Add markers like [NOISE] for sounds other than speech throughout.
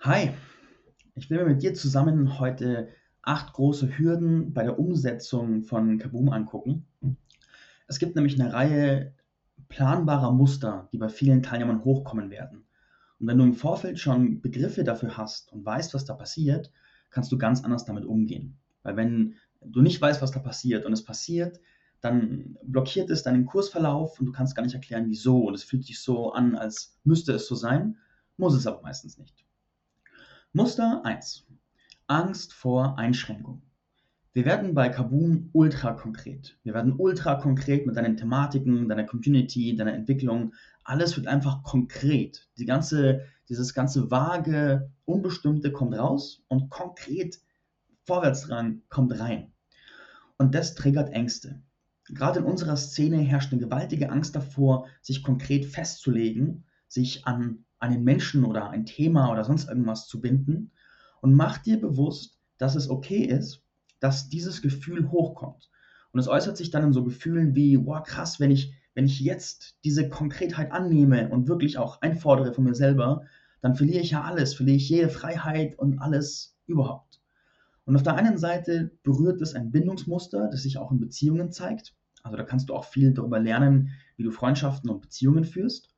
Hi, ich will mir mit dir zusammen heute acht große Hürden bei der Umsetzung von Kaboom angucken. Es gibt nämlich eine Reihe planbarer Muster, die bei vielen Teilnehmern hochkommen werden. Und wenn du im Vorfeld schon Begriffe dafür hast und weißt, was da passiert, kannst du ganz anders damit umgehen. Weil wenn du nicht weißt, was da passiert und es passiert, dann blockiert es deinen Kursverlauf und du kannst gar nicht erklären, wieso. Und es fühlt sich so an, als müsste es so sein, muss es aber meistens nicht. Muster 1. Angst vor Einschränkung. Wir werden bei Kaboom ultra konkret. Wir werden ultra konkret mit deinen Thematiken, deiner Community, deiner Entwicklung. Alles wird einfach konkret. Die ganze, dieses ganze vage, unbestimmte kommt raus und konkret Vorwärtsdrang kommt rein. Und das triggert Ängste. Gerade in unserer Szene herrscht eine gewaltige Angst davor, sich konkret festzulegen, sich an einen Menschen oder ein Thema oder sonst irgendwas zu binden und mach dir bewusst, dass es okay ist, dass dieses Gefühl hochkommt. Und es äußert sich dann in so Gefühlen wie, wow, krass, wenn ich, wenn ich jetzt diese Konkretheit annehme und wirklich auch einfordere von mir selber, dann verliere ich ja alles, verliere ich jede Freiheit und alles überhaupt. Und auf der einen Seite berührt es ein Bindungsmuster, das sich auch in Beziehungen zeigt. Also da kannst du auch viel darüber lernen, wie du Freundschaften und Beziehungen führst.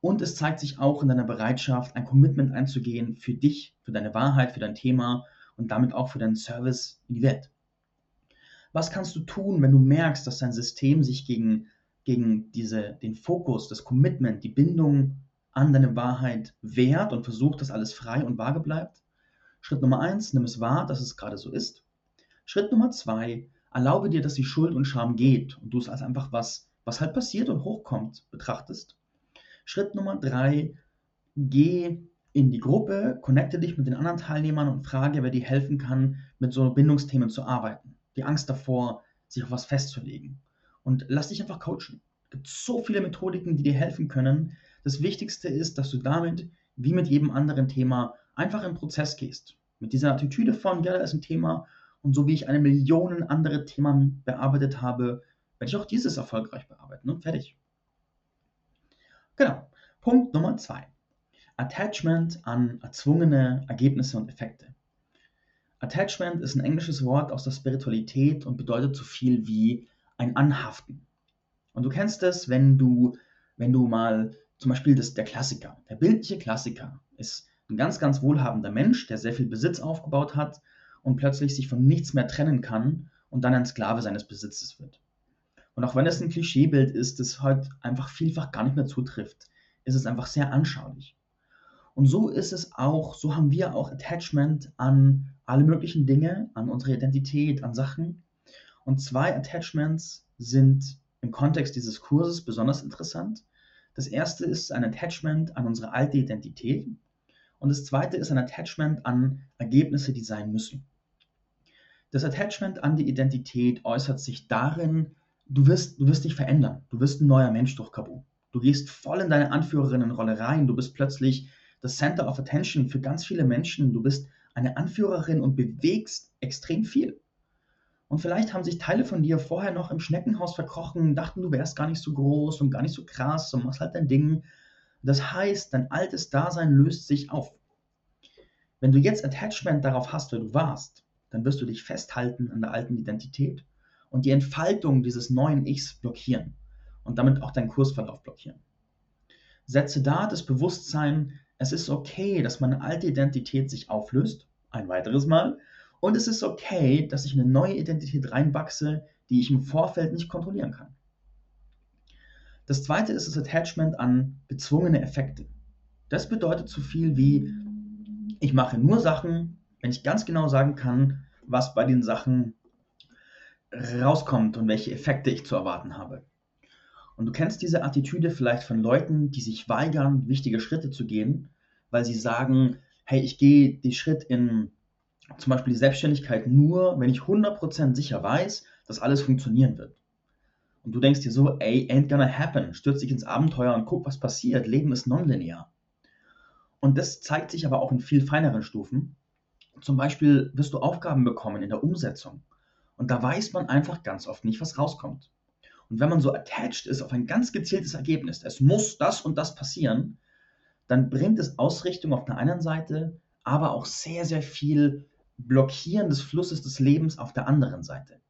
Und es zeigt sich auch in deiner Bereitschaft, ein Commitment einzugehen für dich, für deine Wahrheit, für dein Thema und damit auch für deinen Service in die Welt. Was kannst du tun, wenn du merkst, dass dein System sich gegen, gegen diese, den Fokus, das Commitment, die Bindung an deine Wahrheit wehrt und versucht, dass alles frei und vage bleibt? Schritt Nummer eins, nimm es wahr, dass es gerade so ist. Schritt Nummer zwei, erlaube dir, dass die Schuld und Scham geht und du es als einfach was, was halt passiert und hochkommt, betrachtest. Schritt Nummer drei, geh in die Gruppe, connecte dich mit den anderen Teilnehmern und frage, wer dir helfen kann, mit so Bindungsthemen zu arbeiten. Die Angst davor, sich auf was festzulegen. Und lass dich einfach coachen. Es gibt so viele Methodiken, die dir helfen können. Das Wichtigste ist, dass du damit, wie mit jedem anderen Thema, einfach im Prozess gehst. Mit dieser Attitüde von, ja, da ist ein Thema und so wie ich eine Million andere Themen bearbeitet habe, werde ich auch dieses erfolgreich bearbeiten und fertig. Genau. Punkt Nummer zwei. Attachment an erzwungene Ergebnisse und Effekte. Attachment ist ein englisches Wort aus der Spiritualität und bedeutet so viel wie ein Anhaften. Und du kennst es, wenn du, wenn du mal zum Beispiel das, der Klassiker, der bildliche Klassiker ist ein ganz, ganz wohlhabender Mensch, der sehr viel Besitz aufgebaut hat und plötzlich sich von nichts mehr trennen kann und dann ein Sklave seines Besitzes wird. Und auch wenn es ein Klischeebild ist, das heute einfach vielfach gar nicht mehr zutrifft, ist es einfach sehr anschaulich. Und so ist es auch, so haben wir auch Attachment an alle möglichen Dinge, an unsere Identität, an Sachen. Und zwei Attachments sind im Kontext dieses Kurses besonders interessant. Das erste ist ein Attachment an unsere alte Identität und das zweite ist ein Attachment an Ergebnisse, die sein müssen. Das Attachment an die Identität äußert sich darin, du wirst, du wirst dich verändern. Du wirst ein neuer Mensch durch Kabu. Du gehst voll in deine Anführerinnenrolle rein. Du bist plötzlich das Center of Attention für ganz viele Menschen. Du bist eine Anführerin und bewegst extrem viel. Und vielleicht haben sich Teile von dir vorher noch im Schneckenhaus verkrochen, dachten, du wärst gar nicht so groß und gar nicht so krass und machst halt dein Ding. Das heißt, dein altes Dasein löst sich auf. Wenn du jetzt Attachment darauf hast, wer du warst, dann wirst du dich festhalten an der alten Identität und die Entfaltung dieses neuen Ichs blockieren und damit auch deinen Kursverlauf blockieren. Setze da das Bewusstsein, es ist okay, dass meine alte Identität sich auflöst, ein weiteres Mal, und es ist okay, dass ich eine neue Identität reinwachse, die ich im Vorfeld nicht kontrollieren kann. Das zweite ist das Attachment an bezwungene Effekte. Das bedeutet so viel wie, ich mache nur Sachen, wenn ich ganz genau sagen kann, was bei den Sachen rauskommt und welche Effekte ich zu erwarten habe. Und du kennst diese Attitüde vielleicht von Leuten, die sich weigern, wichtige Schritte zu gehen, weil sie sagen, hey, ich gehe den Schritt in zum Beispiel die Selbstständigkeit nur, wenn ich 100% sicher weiß, dass alles funktionieren wird. Und du denkst dir so, ey, ain't gonna happen, stürz dich ins Abenteuer und guck, was passiert, Leben ist nonlinear. Und das zeigt sich aber auch in viel feineren Stufen. Zum Beispiel wirst du Aufgaben bekommen in der Umsetzung. Und da weiß man einfach ganz oft nicht, was rauskommt. Und wenn man so attached ist auf ein ganz gezieltes Ergebnis, es muss das und das passieren, dann bringt es Ausrichtung auf der einen Seite, aber auch sehr, sehr viel Blockieren des Flusses des Lebens auf der anderen Seite.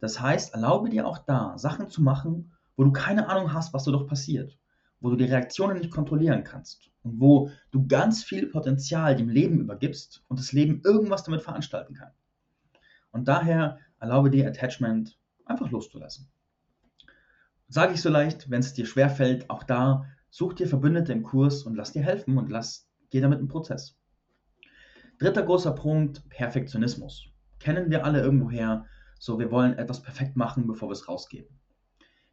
Das heißt, erlaube dir auch da, Sachen zu machen, wo du keine Ahnung hast, was dadurch passiert, wo du die Reaktionen nicht kontrollieren kannst und wo du ganz viel Potenzial dem Leben übergibst und das Leben irgendwas damit veranstalten kann. Und daher erlaube dir Attachment einfach loszulassen. Sage ich so leicht, wenn es dir schwerfällt, auch da such dir Verbündete im Kurs und lass dir helfen und lass, geh damit im Prozess. Dritter großer Punkt, Perfektionismus. Kennen wir alle irgendwoher, so wir wollen etwas perfekt machen, bevor wir es rausgeben.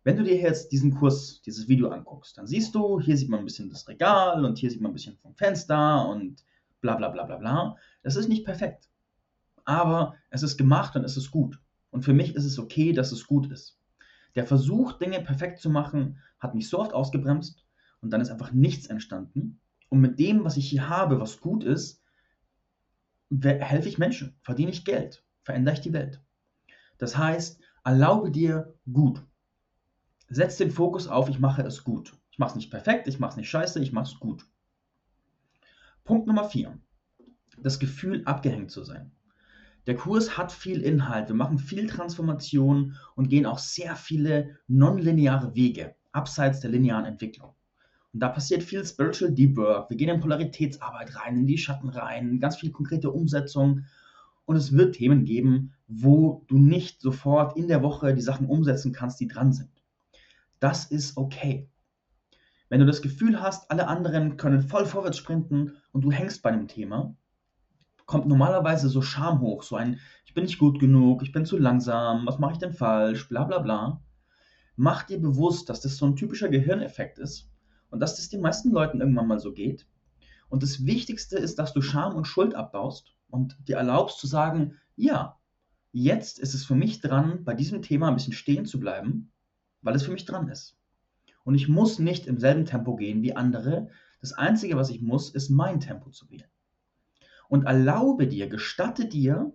Wenn du dir jetzt diesen Kurs, dieses Video anguckst, dann siehst du, hier sieht man ein bisschen das Regal und hier sieht man ein bisschen vom Fenster und bla bla bla bla bla. Das ist nicht perfekt. Aber es ist gemacht und es ist gut. Und für mich ist es okay, dass es gut ist. Der Versuch, Dinge perfekt zu machen, hat mich so oft ausgebremst und dann ist einfach nichts entstanden. Und mit dem, was ich hier habe, was gut ist, helfe ich Menschen, verdiene ich Geld, verändere ich die Welt. Das heißt, erlaube dir gut. Setz den Fokus auf, ich mache es gut. Ich mache es nicht perfekt, ich mache es nicht scheiße, ich mache es gut. Punkt Nummer 4. Das Gefühl, abgehängt zu sein. Der Kurs hat viel Inhalt, wir machen viel Transformation und gehen auch sehr viele nonlineare Wege abseits der linearen Entwicklung. Und da passiert viel Spiritual Deep Work. Wir gehen in Polaritätsarbeit rein, in die Schatten rein, ganz viel konkrete Umsetzung. Und es wird Themen geben, wo du nicht sofort in der Woche die Sachen umsetzen kannst, die dran sind. Das ist okay. Wenn du das Gefühl hast, alle anderen können voll vorwärts sprinten und du hängst bei einem Thema, kommt normalerweise so Scham hoch, so ein, ich bin nicht gut genug, ich bin zu langsam, was mache ich denn falsch, bla bla bla. Mach dir bewusst, dass das so ein typischer Gehirneffekt ist und dass das den meisten Leuten irgendwann mal so geht. Und das Wichtigste ist, dass du Scham und Schuld abbaust und dir erlaubst zu sagen, ja, jetzt ist es für mich dran, bei diesem Thema ein bisschen stehen zu bleiben weil es für mich dran ist. Und ich muss nicht im selben Tempo gehen wie andere. Das Einzige, was ich muss, ist mein Tempo zu wählen. Und erlaube dir, gestatte dir,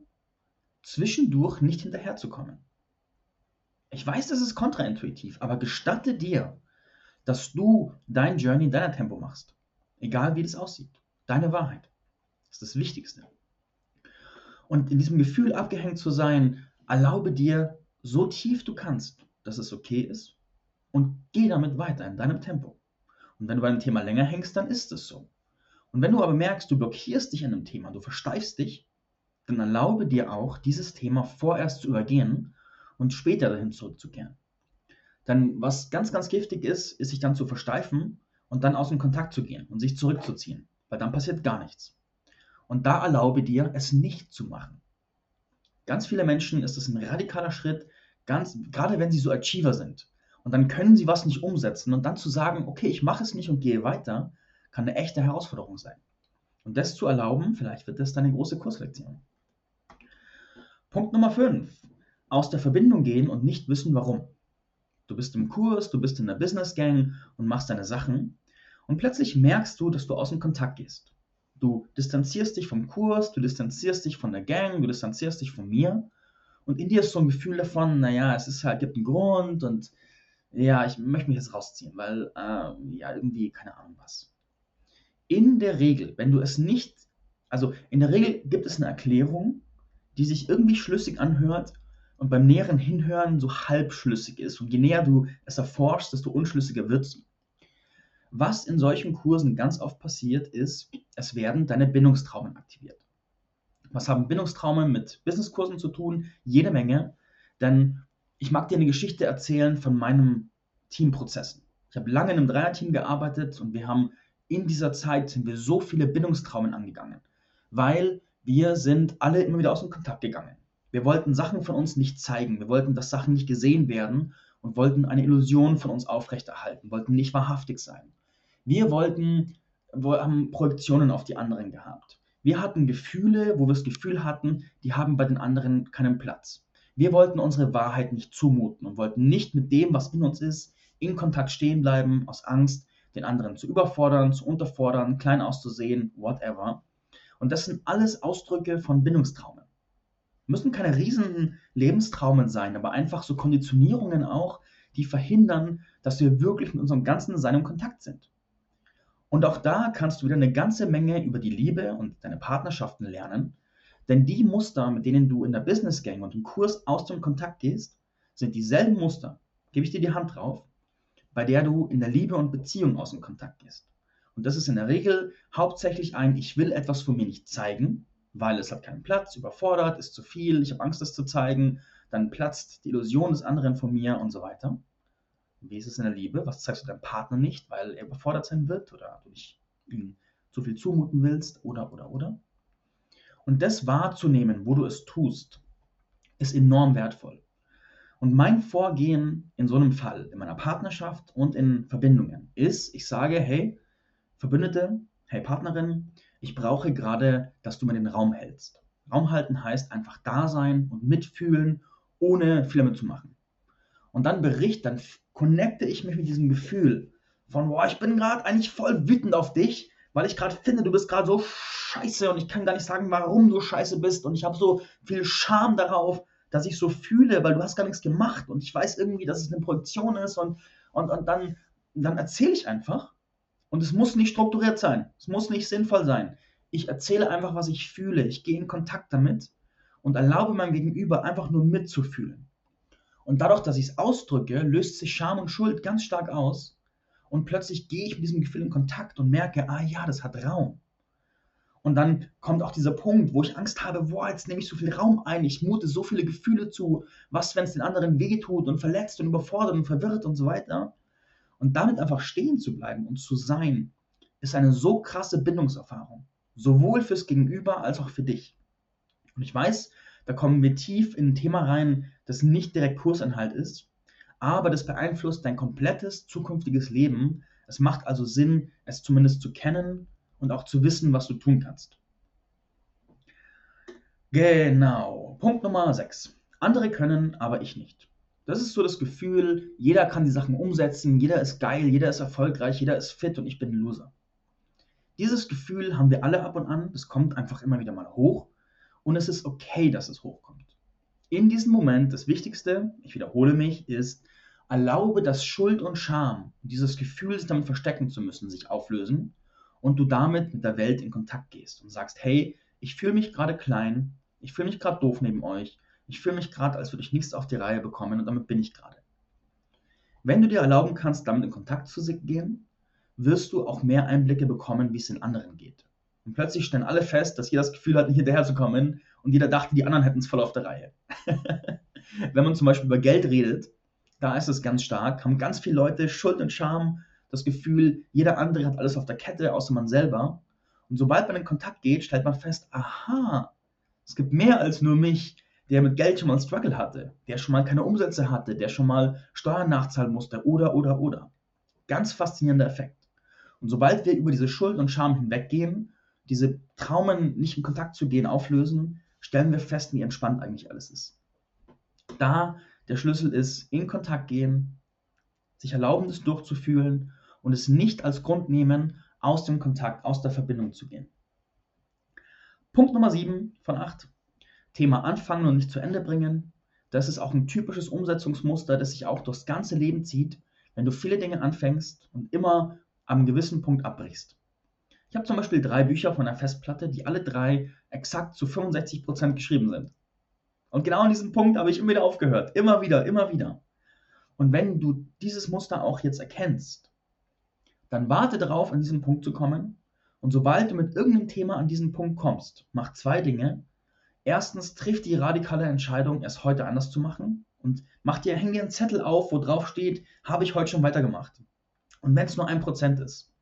zwischendurch nicht hinterherzukommen. Ich weiß, das ist kontraintuitiv, aber gestatte dir, dass du dein Journey in deiner Tempo machst. Egal wie das aussieht. Deine Wahrheit. Ist das Wichtigste. Und in diesem Gefühl abgehängt zu sein, erlaube dir, so tief du kannst, dass es okay ist und geh damit weiter in deinem Tempo. Und wenn du bei einem Thema länger hängst, dann ist es so. Und wenn du aber merkst, du blockierst dich an einem Thema, du versteifst dich, dann erlaube dir auch, dieses Thema vorerst zu übergehen und später dahin zurückzukehren. Dann, was ganz, ganz giftig ist, ist sich dann zu versteifen und dann aus dem Kontakt zu gehen und sich zurückzuziehen, weil dann passiert gar nichts. Und da erlaube dir, es nicht zu machen. Ganz viele Menschen ist es ein radikaler Schritt, Ganz, gerade wenn sie so Achiever sind. Und dann können sie was nicht umsetzen. Und dann zu sagen, okay, ich mache es nicht und gehe weiter, kann eine echte Herausforderung sein. Und das zu erlauben, vielleicht wird das deine große Kurslektion. Punkt Nummer 5. Aus der Verbindung gehen und nicht wissen, warum. Du bist im Kurs, du bist in der Business Gang und machst deine Sachen. Und plötzlich merkst du, dass du aus dem Kontakt gehst. Du distanzierst dich vom Kurs, du distanzierst dich von der Gang, du distanzierst dich von mir und in dir ist so ein Gefühl davon, naja, es ist halt, gibt einen Grund und ja, ich möchte mich jetzt rausziehen, weil, äh, ja, irgendwie, keine Ahnung was. In der Regel, wenn du es nicht, also in der Regel gibt es eine Erklärung, die sich irgendwie schlüssig anhört und beim näheren Hinhören so halbschlüssig ist. Und je näher du es erforschst, desto unschlüssiger wird sie. Was in solchen Kursen ganz oft passiert, ist, es werden deine Bindungstraumen aktiviert. Was haben Bindungstraumen mit Businesskursen zu tun? Jede Menge. Denn ich mag dir eine Geschichte erzählen von meinem Teamprozessen. Ich habe lange in einem Dreierteam gearbeitet und wir haben in dieser Zeit sind wir so viele Bindungstraumen angegangen, weil wir sind alle immer wieder aus dem Kontakt gegangen. Wir wollten Sachen von uns nicht zeigen, wir wollten, dass Sachen nicht gesehen werden und wollten eine Illusion von uns aufrechterhalten, wollten nicht wahrhaftig sein. Wir wollten, haben Projektionen auf die anderen gehabt. Wir hatten Gefühle, wo wir das Gefühl hatten, die haben bei den anderen keinen Platz. Wir wollten unsere Wahrheit nicht zumuten und wollten nicht mit dem, was in uns ist, in Kontakt stehen bleiben, aus Angst, den anderen zu überfordern, zu unterfordern, klein auszusehen, whatever. Und das sind alles Ausdrücke von Bindungstraumen. Müssen keine riesen Lebenstraumen sein, aber einfach so Konditionierungen auch, die verhindern, dass wir wirklich mit unserem ganzen Sein im Kontakt sind. Und auch da kannst du wieder eine ganze Menge über die Liebe und deine Partnerschaften lernen, denn die Muster, mit denen du in der Business Gang und im Kurs aus dem Kontakt gehst, sind dieselben Muster, gebe ich dir die Hand drauf, bei der du in der Liebe und Beziehung aus dem Kontakt gehst. Und das ist in der Regel hauptsächlich ein, ich will etwas von mir nicht zeigen, weil es hat keinen Platz, überfordert, ist zu viel, ich habe Angst, das zu zeigen, dann platzt die Illusion des anderen von mir und so weiter. Wie ist es in der Liebe? Was zeigst du deinem Partner nicht, weil er überfordert sein wird oder du nicht ihm zu viel zumuten willst oder, oder, oder? Und das wahrzunehmen, wo du es tust, ist enorm wertvoll. Und mein Vorgehen in so einem Fall, in meiner Partnerschaft und in Verbindungen, ist, ich sage, hey, Verbündete, hey Partnerin, ich brauche gerade, dass du mir den Raum hältst. Raum halten heißt einfach da sein und mitfühlen, ohne viel damit zu machen. Und dann bericht, dann connecte ich mich mit diesem Gefühl von, boah, ich bin gerade eigentlich voll wütend auf dich, weil ich gerade finde, du bist gerade so scheiße und ich kann gar nicht sagen, warum du scheiße bist und ich habe so viel Scham darauf, dass ich so fühle, weil du hast gar nichts gemacht und ich weiß irgendwie, dass es eine Projektion ist und, und, und dann, dann erzähle ich einfach und es muss nicht strukturiert sein, es muss nicht sinnvoll sein. Ich erzähle einfach, was ich fühle, ich gehe in Kontakt damit und erlaube meinem Gegenüber einfach nur mitzufühlen. Und dadurch, dass ich es ausdrücke, löst sich Scham und Schuld ganz stark aus und plötzlich gehe ich mit diesem Gefühl in Kontakt und merke, ah ja, das hat Raum. Und dann kommt auch dieser Punkt, wo ich Angst habe, boah, jetzt nehme ich so viel Raum ein, ich mute so viele Gefühle zu, was, wenn es den anderen wehtut und verletzt und überfordert und verwirrt und so weiter. Und damit einfach stehen zu bleiben und zu sein, ist eine so krasse Bindungserfahrung. Sowohl fürs Gegenüber als auch für dich. Und ich weiß, da kommen wir tief in ein Thema rein, das nicht direkt Kursinhalt ist, aber das beeinflusst dein komplettes zukünftiges Leben. Es macht also Sinn, es zumindest zu kennen und auch zu wissen, was du tun kannst. Genau. Punkt Nummer 6. Andere können, aber ich nicht. Das ist so das Gefühl, jeder kann die Sachen umsetzen, jeder ist geil, jeder ist erfolgreich, jeder ist fit und ich bin ein Loser. Dieses Gefühl haben wir alle ab und an, das kommt einfach immer wieder mal hoch und es ist okay, dass es hochkommt. In diesem Moment, das Wichtigste, ich wiederhole mich, ist, erlaube, dass Schuld und Scham, dieses Gefühl, sich damit verstecken zu müssen, sich auflösen und du damit mit der Welt in Kontakt gehst und sagst, hey, ich fühle mich gerade klein, ich fühle mich gerade doof neben euch, ich fühle mich gerade, als würde ich nichts auf die Reihe bekommen und damit bin ich gerade. Wenn du dir erlauben kannst, damit in Kontakt zu gehen, wirst du auch mehr Einblicke bekommen, wie es den anderen geht. Und plötzlich stellen alle fest, dass jeder das Gefühl hat, nicht hinterherzukommen und jeder dachte, die anderen hätten es voll auf der Reihe. [LAUGHS] Wenn man zum Beispiel über Geld redet, da ist es ganz stark, haben ganz viele Leute Schuld und Scham das Gefühl, jeder andere hat alles auf der Kette, außer man selber. Und sobald man in Kontakt geht, stellt man fest, aha, es gibt mehr als nur mich, der mit Geld schon mal einen Struggle hatte, der schon mal keine Umsätze hatte, der schon mal Steuern nachzahlen musste oder, oder, oder. Ganz faszinierender Effekt. Und sobald wir über diese Schuld und Scham hinweggehen, diese Traumen nicht in Kontakt zu gehen auflösen, stellen wir fest, wie entspannt eigentlich alles ist. Da der Schlüssel ist, in Kontakt gehen, sich erlauben, das durchzufühlen und es nicht als Grund nehmen, aus dem Kontakt, aus der Verbindung zu gehen. Punkt Nummer 7 von 8. Thema anfangen und nicht zu Ende bringen. Das ist auch ein typisches Umsetzungsmuster, das sich auch durchs ganze Leben zieht, wenn du viele Dinge anfängst und immer am gewissen Punkt abbrichst. Ich habe zum Beispiel drei Bücher von der Festplatte, die alle drei exakt zu 65% geschrieben sind. Und genau an diesem Punkt habe ich immer wieder aufgehört. Immer wieder, immer wieder. Und wenn du dieses Muster auch jetzt erkennst dann warte darauf, an diesen Punkt zu kommen. Und sobald du mit irgendeinem Thema an diesen Punkt kommst, mach zwei Dinge. Erstens, triff die radikale Entscheidung, es heute anders zu machen. Und mach dir, häng dir einen Zettel auf, wo drauf steht, habe ich heute schon weitergemacht. Und wenn es nur ein Prozent ist.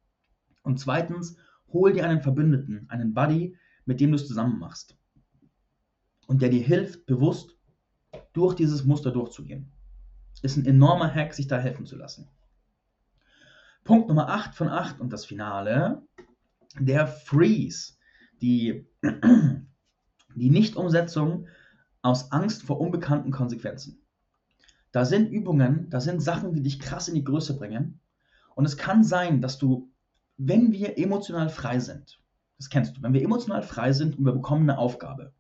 Und zweitens, hol dir einen Verbündeten, einen Buddy, mit dem du es zusammen machst. Und der dir hilft, bewusst durch dieses Muster durchzugehen. Ist ein enormer Hack, sich da helfen zu lassen. Punkt Nummer 8 von 8 und das Finale, der Freeze, die, [CLEARS THROAT] die Nichtumsetzung aus Angst vor unbekannten Konsequenzen. Da sind Übungen, da sind Sachen, die dich krass in die Größe bringen. Und es kann sein, dass du, wenn wir emotional frei sind, das kennst du, wenn wir emotional frei sind und wir bekommen eine Aufgabe,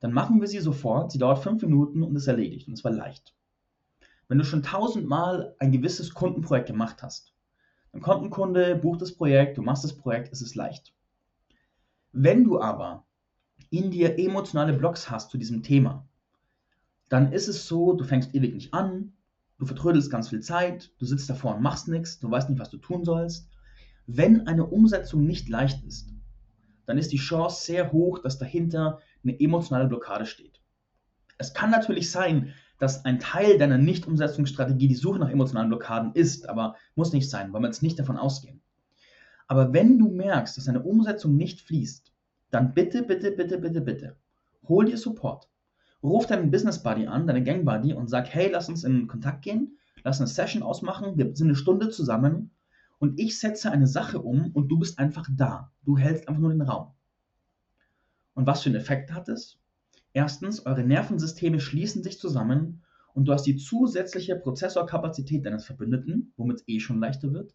dann machen wir sie sofort, sie dauert fünf Minuten und ist erledigt und es war leicht. Wenn du schon tausendmal ein gewisses Kundenprojekt gemacht hast, Dann kommt ein Kunde, bucht das Projekt, du machst das Projekt, es ist leicht. Wenn du aber in dir emotionale Blocks hast zu diesem Thema, dann ist es so, du fängst ewig nicht an, du vertrödelst ganz viel Zeit, du sitzt davor und machst nichts, du weißt nicht, was du tun sollst. Wenn eine Umsetzung nicht leicht ist, dann ist die Chance sehr hoch, dass dahinter eine emotionale Blockade steht. Es kann natürlich sein, dass ein Teil deiner Nicht-Umsetzungsstrategie die Suche nach emotionalen Blockaden ist, aber muss nicht sein, weil wir jetzt nicht davon ausgehen. Aber wenn du merkst, dass eine Umsetzung nicht fließt, dann bitte, bitte, bitte, bitte, bitte, hol dir Support. Ruf deinen Business Buddy an, deine Gang Buddy und sag, hey, lass uns in Kontakt gehen, lass eine Session ausmachen, wir sind eine Stunde zusammen und ich setze eine Sache um und du bist einfach da. Du hältst einfach nur den Raum. Und was für einen Effekt hat es? Erstens, eure Nervensysteme schließen sich zusammen und du hast die zusätzliche Prozessorkapazität deines Verbündeten, womit es eh schon leichter wird.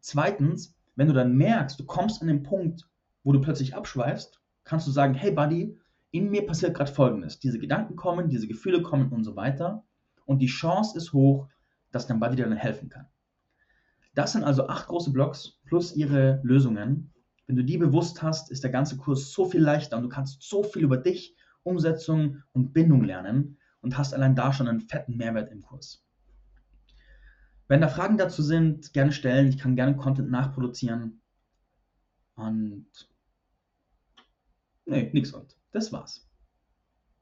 Zweitens, wenn du dann merkst, du kommst an den Punkt, wo du plötzlich abschweifst, kannst du sagen, hey Buddy, in mir passiert gerade Folgendes. Diese Gedanken kommen, diese Gefühle kommen und so weiter. Und die Chance ist hoch, dass dein Buddy dir dann helfen kann. Das sind also acht große Blocks plus ihre Lösungen. Wenn du die bewusst hast, ist der ganze Kurs so viel leichter und du kannst so viel über dich, Umsetzung und Bindung lernen und hast allein da schon einen fetten Mehrwert im Kurs. Wenn da Fragen dazu sind, gerne stellen. Ich kann gerne Content nachproduzieren. Und nee, nix und. Das war's.